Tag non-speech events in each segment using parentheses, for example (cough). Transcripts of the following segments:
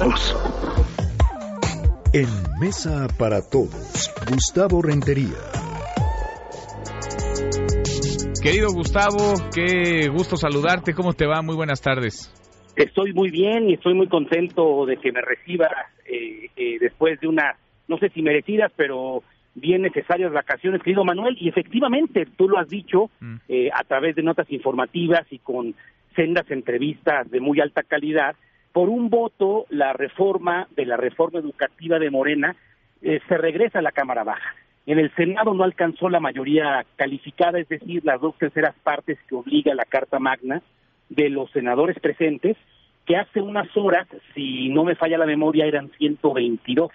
todos. En Mesa para Todos, Gustavo Rentería. Querido Gustavo, qué gusto saludarte. ¿Cómo te va? Muy buenas tardes. Estoy muy bien y estoy muy contento de que me recibas eh, eh, después de unas, no sé si merecidas, pero bien necesarias vacaciones, querido Manuel. Y efectivamente, tú lo has dicho mm. eh, a través de notas informativas y con sendas entrevistas de muy alta calidad. Por un voto, la reforma de la reforma educativa de Morena se regresa a la Cámara Baja. En el Senado no alcanzó la mayoría calificada, es decir, las dos terceras partes que obliga la Carta Magna de los senadores presentes, que hace unas horas, si no me falla la memoria, eran 122.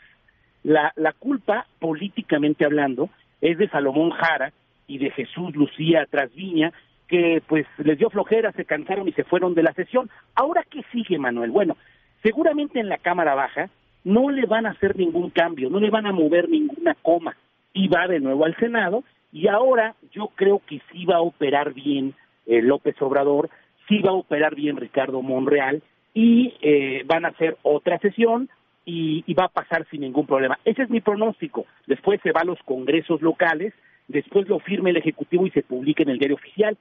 La, la culpa, políticamente hablando, es de Salomón Jara y de Jesús Lucía Trasviña, que pues les dio flojera, se cansaron y se fueron de la sesión. Ahora, ¿qué sigue, Manuel? Bueno, seguramente en la Cámara Baja no le van a hacer ningún cambio, no le van a mover ninguna coma y va de nuevo al Senado y ahora yo creo que sí va a operar bien eh, López Obrador, sí va a operar bien Ricardo Monreal y eh, van a hacer otra sesión y, va a pasar sin ningún problema. Ese es mi pronóstico. Después se va a los congresos locales, después lo firme el Ejecutivo y se publica en el diario oficial.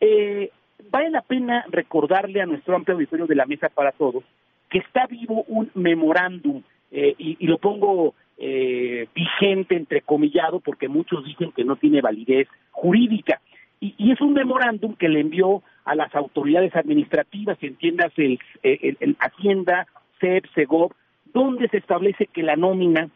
Eh, vale la pena recordarle a nuestro amplio auditorio de la Mesa para Todos que está vivo un memorándum, y, y, lo pongo eh, vigente, entrecomillado, porque muchos dicen que no tiene validez jurídica. Y, es un memorándum que le envió a las autoridades administrativas, entiendas el, el, Hacienda, CEP, SEGOV, donde se establece que la nómina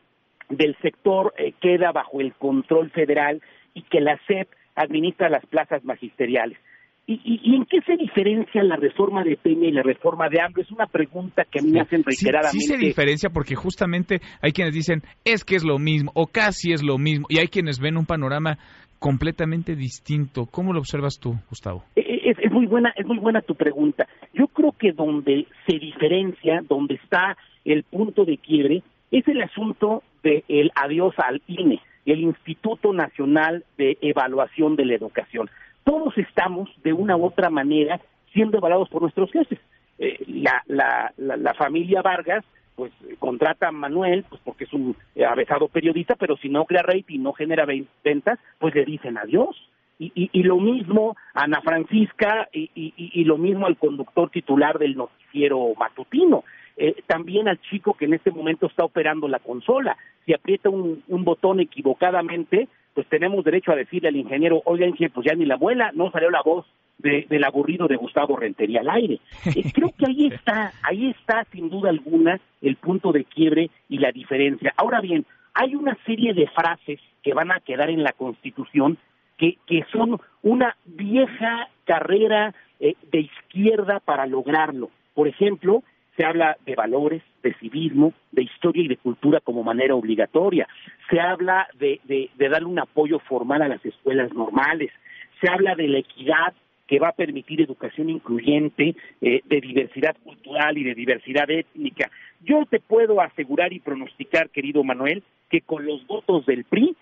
del sector eh, queda bajo el control federal y que la CEP administra las plazas magisteriales. ¿Y, en qué se diferencia la reforma de Peña y la reforma de AMLO? Es una pregunta que a mí me hacen reiteradamente. Sí, se diferencia porque justamente hay quienes dicen es que es lo mismo o casi es lo mismo y hay quienes ven un panorama completamente distinto. ¿Cómo lo observas tú, Gustavo? E, e, es, muy buena, es muy buena tu pregunta. Yo creo que donde se diferencia, donde está el punto de quiebre, es el asunto del adiós al INE, el Instituto Nacional de Evaluación de la Educación todos estamos de una u otra manera siendo evaluados por nuestros jefes. Eh, la, la, la, familia Vargas pues contrata a Manuel pues porque es un avesado periodista, pero si no crea rating no genera ventas, pues le dicen adiós. Y, y, y lo mismo a Ana Francisca y, y, lo mismo al conductor titular del noticiero matutino. Eh, también al chico que en este momento está operando la consola. Si aprieta un, un botón equivocadamente, pues tenemos derecho a decirle al ingeniero, oigan, pues ya ni la abuela, no salió la voz del aburrido de Gustavo Rentería al aire. (laughs) Eh, creo que ahí está, ahí está sin duda alguna el punto de quiebre y la diferencia. Ahora bien, hay una serie de frases que van a quedar en la Constitución que, que son una vieja carrera eh, de izquierda para lograrlo. Por ejemplo, se habla de valores, de civismo, de historia y de cultura como manera obligatoria. Se habla de, de, darle un apoyo formal a las escuelas normales. Se habla de la equidad que va a permitir educación incluyente, eh, de diversidad cultural y de diversidad étnica. Yo te puedo asegurar y pronosticar, querido Manuel, que con los votos del PRI,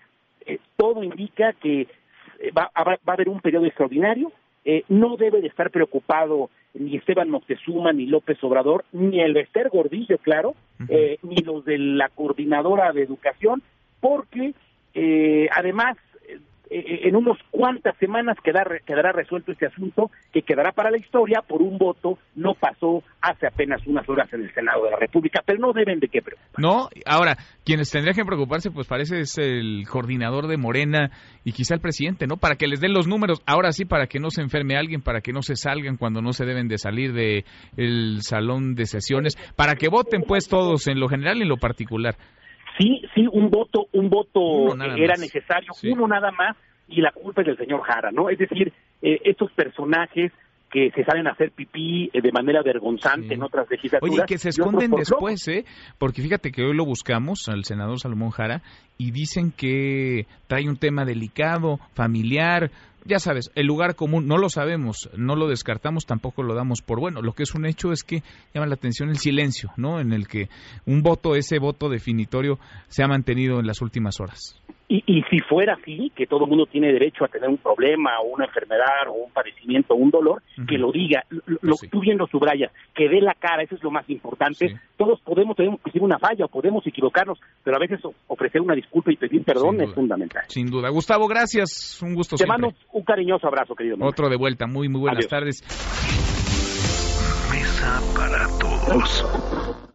eh, todo indica que eh, va, va, a haber un periodo extraordinario, no debe de estar preocupado ni Esteban Moctezuma, ni López Obrador, ni el Esther Gordillo, claro, eh, ni los de la coordinadora de educación, porque eh, además en unos cuantas semanas quedará, quedará resuelto este asunto que quedará para la historia por un voto, no pasó hace apenas unas horas en el Senado de la República, pero no deben de qué preocuparse. No, ahora, quienes tendrían que preocuparse, pues parece es el coordinador de Morena y quizá el presidente, ¿no? Para que les den los números, ahora sí, para que no se enferme alguien, para que no se salgan cuando no se deben de salir de el salón de sesiones, para que voten pues todos en lo general y en lo particular. Sí, sí, un voto, un voto era necesario, uno nada más, y la culpa es del señor Jara, ¿no? Es decir, eh, estos personajes que se salen a hacer pipí eh, de manera vergonzante en otras legislaturas. Oye, que se esconden después, ¿eh? Porque fíjate que hoy lo buscamos al senador Salomón Jara y dicen que trae un tema delicado, familiar, ya sabes, el lugar común, no lo sabemos, no lo descartamos, tampoco lo damos por bueno. Lo que es un hecho es que llama la atención el silencio, ¿no? En el que un voto, ese voto definitorio, se ha mantenido en las últimas horas. Y, y si fuera así, que todo el mundo tiene derecho a tener un problema o una enfermedad o un padecimiento o un dolor, que lo diga, lo, sí. tú bien lo subrayas, que dé la cara, eso es lo más importante. Sí. Todos podemos tener una falla o podemos equivocarnos, pero a veces ofrecer una disculpa y pedir perdón es fundamental. Sin duda. Gustavo, gracias, un gusto Te siempre. mando un cariñoso abrazo, querido. Otro de vuelta, muy, muy buenas Adiós. tardes. Mesa para todos.